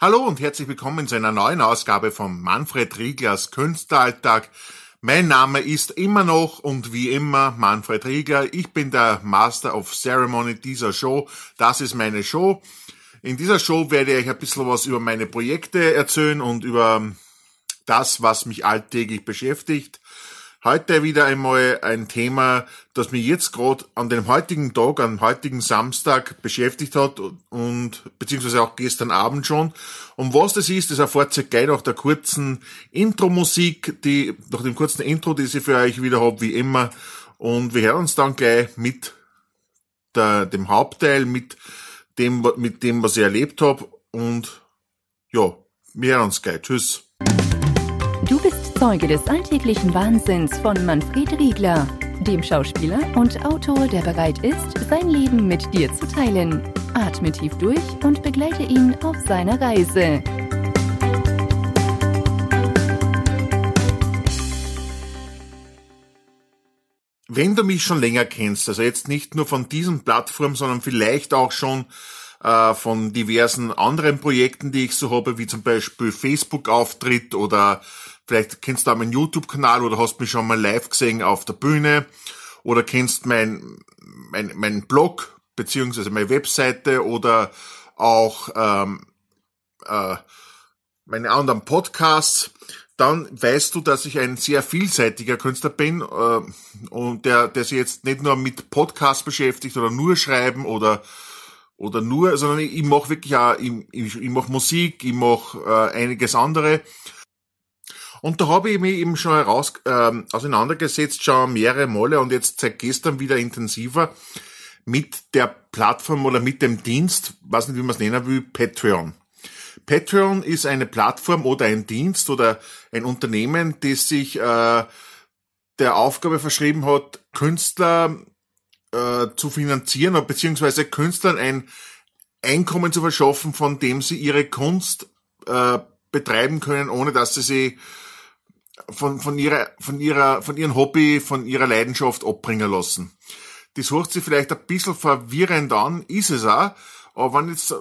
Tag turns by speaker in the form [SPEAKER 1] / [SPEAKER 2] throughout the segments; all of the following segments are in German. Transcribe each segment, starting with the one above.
[SPEAKER 1] Hallo und herzlich willkommen zu einer neuen Ausgabe von Manfred Rieglers Künstleralltag. Mein Name ist immer noch und wie immer Manfred Riegler. Ich bin der Master of Ceremony dieser Show. Das ist meine Show. In dieser Show werde ich ein bisschen was über meine Projekte erzählen und über das, was mich alltäglich beschäftigt. Heute wieder einmal ein Thema, das mich jetzt gerade an dem heutigen Tag, am heutigen Samstag beschäftigt hat und beziehungsweise auch gestern Abend schon. Und was das ist, das erfahrt ihr gleich nach der kurzen Intro-Musik, die, nach dem kurzen Intro, die ich für euch wieder habe, wie immer. Und wir hören uns dann gleich mit der, dem Hauptteil, mit dem, mit dem, was ich erlebt habe. Und ja, wir hören uns gleich. Tschüss.
[SPEAKER 2] Du bist Zeuge des alltäglichen Wahnsinns von Manfred Riegler, dem Schauspieler und Autor, der bereit ist, sein Leben mit dir zu teilen. Atme tief durch und begleite ihn auf seiner Reise.
[SPEAKER 1] Wenn du mich schon länger kennst, also jetzt nicht nur von diesen Plattformen, sondern vielleicht auch schon äh, von diversen anderen Projekten, die ich so habe, wie zum Beispiel Facebook-Auftritt oder Vielleicht kennst du auch meinen YouTube-Kanal oder hast mich schon mal live gesehen auf der Bühne oder kennst mein, mein, mein Blog beziehungsweise meine Webseite oder auch ähm, äh, meine anderen Podcasts, dann weißt du, dass ich ein sehr vielseitiger Künstler bin äh, und der, der sich jetzt nicht nur mit Podcasts beschäftigt oder nur schreiben oder oder nur, sondern ich, ich mache wirklich auch, ich, ich, ich mache Musik, ich mache äh, einiges andere und da habe ich mich eben schon heraus äh, auseinandergesetzt, schon mehrere Male und jetzt seit gestern wieder intensiver mit der Plattform oder mit dem Dienst, weiß nicht, wie man es nennen will, Patreon. Patreon ist eine Plattform oder ein Dienst oder ein Unternehmen, das sich äh, der Aufgabe verschrieben hat, Künstler äh, zu finanzieren, beziehungsweise Künstlern ein Einkommen zu verschaffen, von dem sie ihre Kunst äh, betreiben können, ohne dass sie sie von, von ihrer, von ihrer, von ihrem Hobby, von ihrer Leidenschaft abbringen lassen. Das hört sich vielleicht ein bisschen verwirrend an, ist es auch, aber wenn jetzt, äh,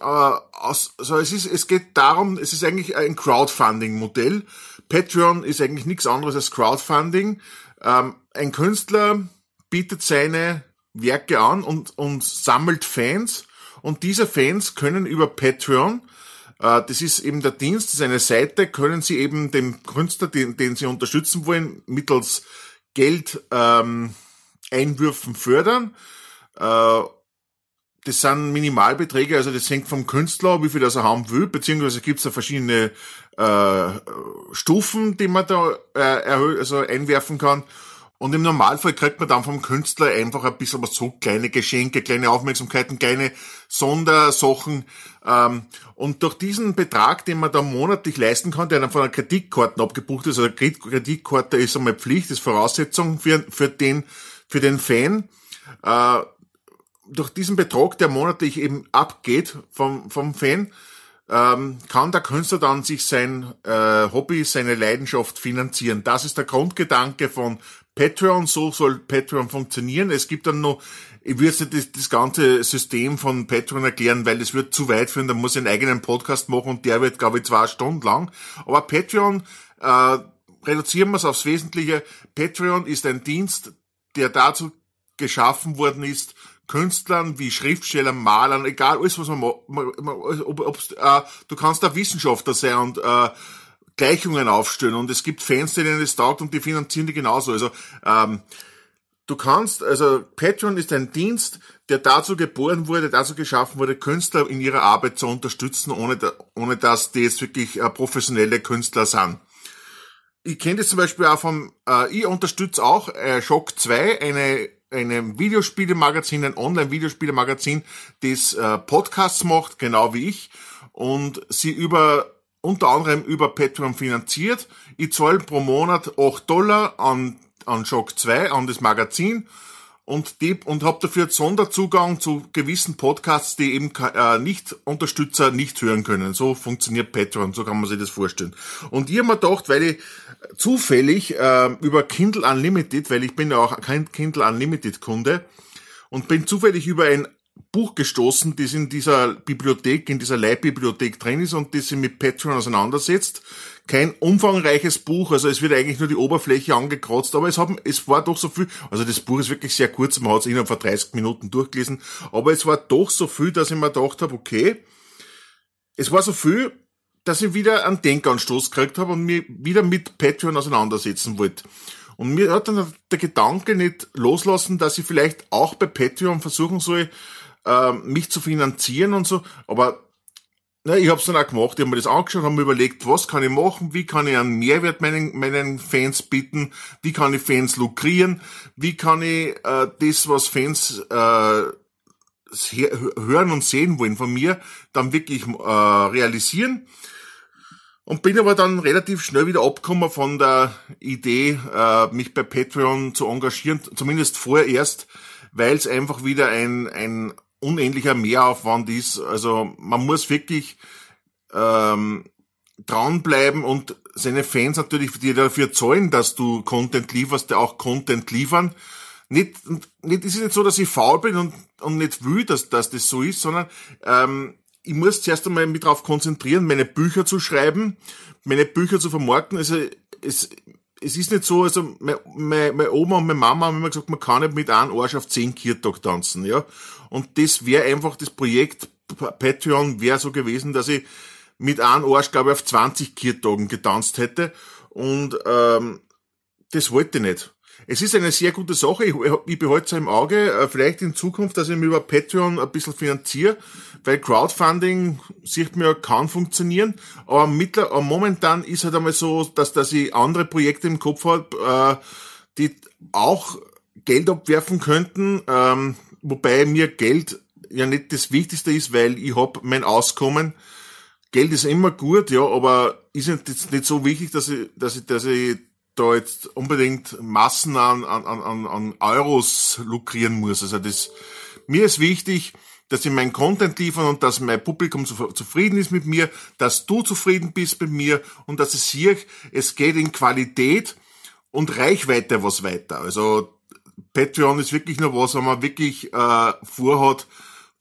[SPEAKER 1] aus, also es ist, es geht darum, es ist eigentlich ein Crowdfunding-Modell. Patreon ist eigentlich nichts anderes als Crowdfunding. Ähm, ein Künstler bietet seine Werke an und, und sammelt Fans und diese Fans können über Patreon äh, das ist eben der Dienst, das ist eine Seite, können Sie eben dem Künstler, den, den Sie unterstützen wollen, mittels Geld ähm, Einwürfen fördern. Äh, das sind Minimalbeträge, also das hängt vom Künstler, wie viel das er haben will, beziehungsweise gibt es da verschiedene äh, Stufen, die man da äh, also einwerfen kann. Und im Normalfall kriegt man dann vom Künstler einfach ein bisschen was zurück, kleine Geschenke, kleine Aufmerksamkeiten, kleine Sondersachen. Ähm, und durch diesen Betrag, den man da monatlich leisten kann, der dann von einer Kreditkarte abgebucht ist, also Kreditkarte ist einmal Pflicht, ist Voraussetzung für, für den, für den Fan. Äh, durch diesen Betrag, der monatlich eben abgeht vom, vom Fan, ähm, kann der Künstler dann sich sein äh, Hobby, seine Leidenschaft finanzieren. Das ist der Grundgedanke von Patreon, so soll Patreon funktionieren. Es gibt dann noch, ich würde jetzt das, das ganze System von Patreon erklären, weil es wird zu weit führen, da muss ich einen eigenen Podcast machen und der wird, glaube ich, zwei Stunden lang. Aber Patreon, äh, reduzieren wir es aufs Wesentliche. Patreon ist ein Dienst, der dazu geschaffen worden ist, Künstlern wie Schriftstellern, Malern, egal alles was man, macht, ob, ob's, äh, du kannst da Wissenschaftler sein und äh, Gleichungen aufstellen und es gibt Fans, denen es taugt und die finanzieren die genauso. Also ähm, du kannst, also Patreon ist ein Dienst, der dazu geboren wurde, dazu geschaffen wurde, Künstler in ihrer Arbeit zu unterstützen, ohne, ohne dass die jetzt wirklich äh, professionelle Künstler sind. Ich kenne das zum Beispiel auch vom, äh, ich unterstütze auch äh, Shock 2, eine einem Videospielemagazin, ein Online-Videospielemagazin, das äh, Podcasts macht, genau wie ich, und sie über unter anderem über Patreon finanziert. Ich zahle pro Monat 8 Dollar an, an Shock 2, an das Magazin und, die, und habe dafür Sonderzugang zu gewissen Podcasts, die eben äh, nicht Unterstützer nicht hören können. So funktioniert Patreon, so kann man sich das vorstellen. Und ich habe mir gedacht, weil ich zufällig äh, über Kindle Unlimited, weil ich bin ja auch kein Kindle Unlimited Kunde und bin zufällig über ein Buch gestoßen, das in dieser Bibliothek, in dieser Leihbibliothek drin ist und das sich mit Patreon auseinandersetzt. Kein umfangreiches Buch, also es wird eigentlich nur die Oberfläche angekratzt, aber es, haben, es war doch so viel, also das Buch ist wirklich sehr kurz, man hat es innerhalb von 30 Minuten durchgelesen, aber es war doch so viel, dass ich mir gedacht habe, okay, es war so viel, dass ich wieder einen Denkanstoß gekriegt habe und mich wieder mit Patreon auseinandersetzen wollte. Und mir hat dann der Gedanke nicht loslassen, dass ich vielleicht auch bei Patreon versuchen soll, äh, mich zu finanzieren und so. Aber na, ich habe es dann auch gemacht. Ich habe mir das angeschaut, habe mir überlegt, was kann ich machen, wie kann ich einen Mehrwert meinen, meinen Fans bieten, wie kann ich Fans lukrieren, wie kann ich äh, das, was Fans äh, hören und sehen wollen von mir, dann wirklich äh, realisieren. Und bin aber dann relativ schnell wieder abgekommen von der Idee, äh, mich bei Patreon zu engagieren, zumindest vorerst, weil es einfach wieder ein, ein unendlicher Mehraufwand ist. Also man muss wirklich ähm, dranbleiben und seine Fans natürlich, die dafür zahlen, dass du Content lieferst, der auch Content liefern. Nicht, nicht, ist es nicht so, dass ich faul bin und, und nicht will, dass, dass das so ist, sondern ähm, ich muss zuerst einmal mich darauf konzentrieren, meine Bücher zu schreiben, meine Bücher zu vermarkten. Also es, es ist nicht so, also meine, meine Oma und meine Mama haben immer gesagt, man kann nicht mit einem Arsch auf zehn Kirtag tanzen, ja. Und das wäre einfach das Projekt Patreon wäre so gewesen, dass ich mit einem Arsch, glaube ich, auf 20 Kirtagen getanzt hätte. Und ähm, das wollte ich nicht. Es ist eine sehr gute Sache. Ich, ich behalte es im Auge, äh, vielleicht in Zukunft, dass ich mich über Patreon ein bisschen finanziere, weil Crowdfunding, sieht mir, kann funktionieren. Aber, mittler, aber momentan ist halt einmal so, dass, dass ich andere Projekte im Kopf habe, äh, die auch Geld abwerfen könnten, ähm, wobei mir Geld ja nicht das Wichtigste ist, weil ich hab mein Auskommen. Geld ist immer gut, ja, aber ist jetzt nicht so wichtig, dass ich, dass ich, dass ich da jetzt unbedingt Massen an, an, an, an Euros lukrieren muss. Also das, mir ist wichtig, dass ich meinen Content liefern und dass mein Publikum zufrieden ist mit mir, dass du zufrieden bist mit mir und dass es hier, es geht in Qualität und Reichweite was weiter. Also Patreon ist wirklich nur was, wenn man wirklich äh, vorhat,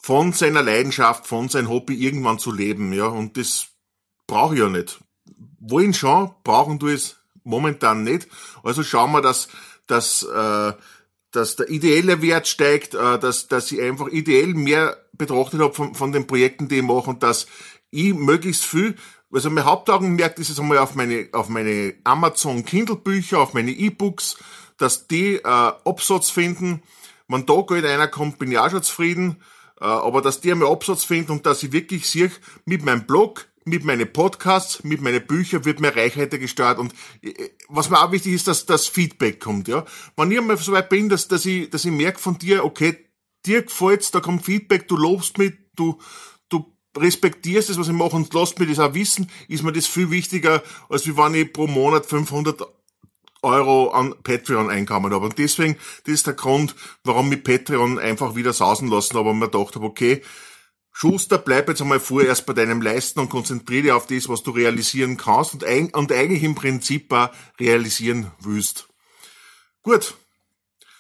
[SPEAKER 1] von seiner Leidenschaft, von seinem Hobby irgendwann zu leben, ja, und das brauche ich ja nicht. Wollen schon, brauchen du es momentan nicht. Also schauen wir, dass, dass, äh, dass der ideelle Wert steigt, äh, dass, dass ich einfach ideell mehr betrachtet habe von, von den Projekten, die ich mache und dass ich möglichst viel, also mein Hauptaugenmerk ist es einmal auf meine, auf meine Amazon Kindle Bücher, auf meine E-Books, dass die äh, Absatz finden. Wenn da Geld einer kommt, bin ich auch schon zufrieden. Äh, aber dass die einmal Absatz finden und dass ich wirklich sehe, mit meinem Blog, mit meinen Podcasts, mit meinen Büchern wird mehr Reichweite gesteuert und äh, was mir auch wichtig ist, dass das Feedback kommt, ja. Wenn ich einmal so weit bin, dass, dass ich, dass ich merke von dir, okay, dir gefällt's, da kommt Feedback, du lobst mich, du, du respektierst es, was ich mache und lässt mir das auch wissen, ist mir das viel wichtiger, als wie wenn ich pro Monat 500 Euro an Patreon einkommen habe. Und deswegen, das ist der Grund, warum ich Patreon einfach wieder sausen lassen habe und mir gedacht habe, okay, Schuster, bleib jetzt einmal vorerst bei deinem Leisten und konzentriere dich auf das, was du realisieren kannst und, ein, und eigentlich im Prinzip auch realisieren willst. Gut,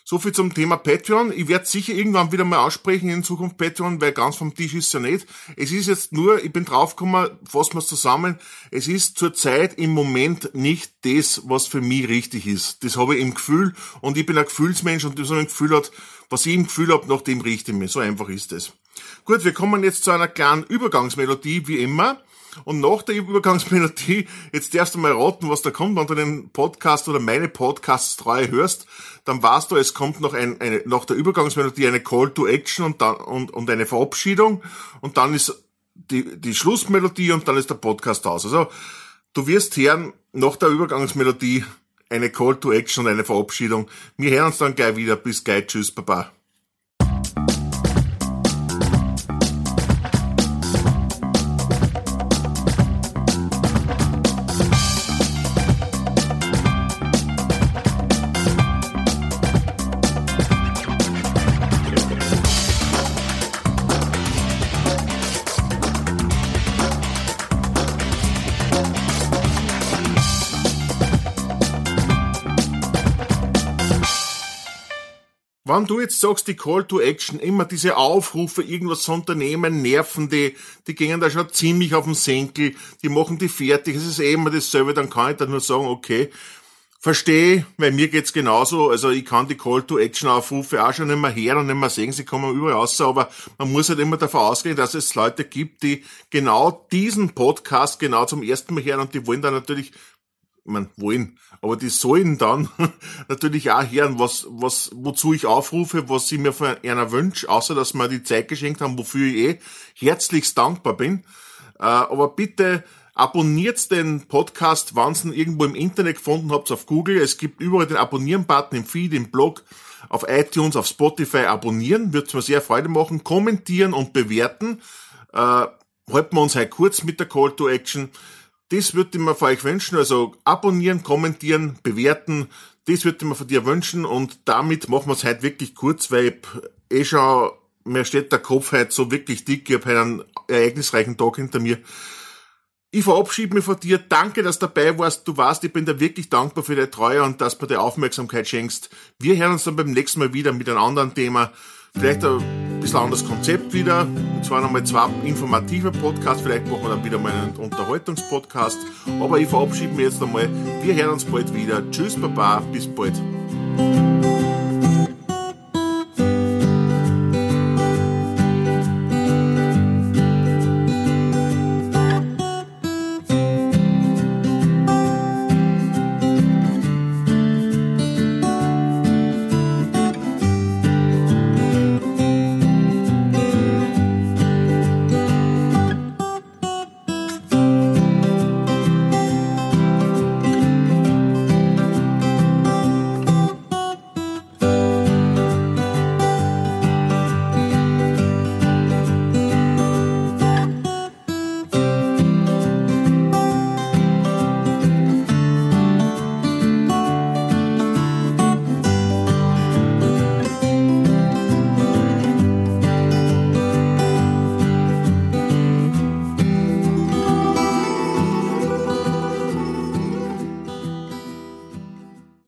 [SPEAKER 1] so viel zum Thema Patreon. Ich werde sicher irgendwann wieder mal aussprechen in Zukunft Patreon, weil ganz vom Tisch ist ja nicht. Es ist jetzt nur, ich bin draufgekommen, fassen wir es zusammen, es ist zurzeit im Moment nicht das, was für mich richtig ist. Das habe ich im Gefühl und ich bin ein Gefühlsmensch und so ein Gefühl hat, was ich im Gefühl habe, nach dem richte ich mich. So einfach ist es. Gut, wir kommen jetzt zu einer kleinen Übergangsmelodie, wie immer. Und nach der Übergangsmelodie, jetzt darfst du mal raten, was da kommt, wenn du den Podcast oder meine Podcasts treu hörst, dann weißt du, es kommt noch ein, eine, nach der Übergangsmelodie eine Call to Action und dann, und, und eine Verabschiedung und dann ist die, die Schlussmelodie und dann ist der Podcast aus. Also, du wirst hören, nach der Übergangsmelodie eine Call to Action und eine Verabschiedung. Wir hören uns dann gleich wieder. Bis gleich. Tschüss, Baba. Wenn du jetzt sagst, die Call to Action, immer diese Aufrufe, irgendwas zu unternehmen, nerven die, die gehen da schon ziemlich auf den Senkel, die machen die fertig, es ist eh immer dasselbe, dann kann ich da nur sagen, okay, verstehe, weil mir geht's genauso, also ich kann die Call to Action Aufrufe auch schon nicht mehr hören und nicht mehr sehen, sie kommen überall raus, aber man muss halt immer davon ausgehen, dass es Leute gibt, die genau diesen Podcast genau zum ersten Mal hören und die wollen dann natürlich man wollen, aber die sollen dann natürlich auch hören, was, was, wozu ich aufrufe, was sie mir von einer wünsche, außer dass wir die Zeit geschenkt haben, wofür ich eh herzlichst dankbar bin. Äh, aber bitte abonniert den Podcast, wenn ihr ihn irgendwo im Internet gefunden habt, auf Google. Es gibt überall den Abonnieren-Button im Feed, im Blog, auf iTunes, auf Spotify. Abonnieren, wird mir sehr Freude machen. Kommentieren und bewerten. Äh, halten wir uns halt kurz mit der Call to Action. Das würde ich mir von euch wünschen. Also abonnieren, kommentieren, bewerten. Das würde ich mir von dir wünschen. Und damit machen wir es heute wirklich kurz, weil ich eh schon, mir steht der Kopf heute so wirklich dick. Ich habe einen ereignisreichen Tag hinter mir. Ich verabschiede mich von dir. Danke, dass du dabei warst. Du warst, ich bin dir wirklich dankbar für deine Treue und dass du die Aufmerksamkeit schenkst. Wir hören uns dann beim nächsten Mal wieder mit einem anderen Thema. Vielleicht ein bisschen anderes Konzept wieder. Und zwar nochmal zwei informative Podcasts. Vielleicht machen wir dann wieder mal einen Unterhaltungspodcast. Aber ich verabschiede mich jetzt einmal. Wir hören uns bald wieder. Tschüss, Baba. Bis bald.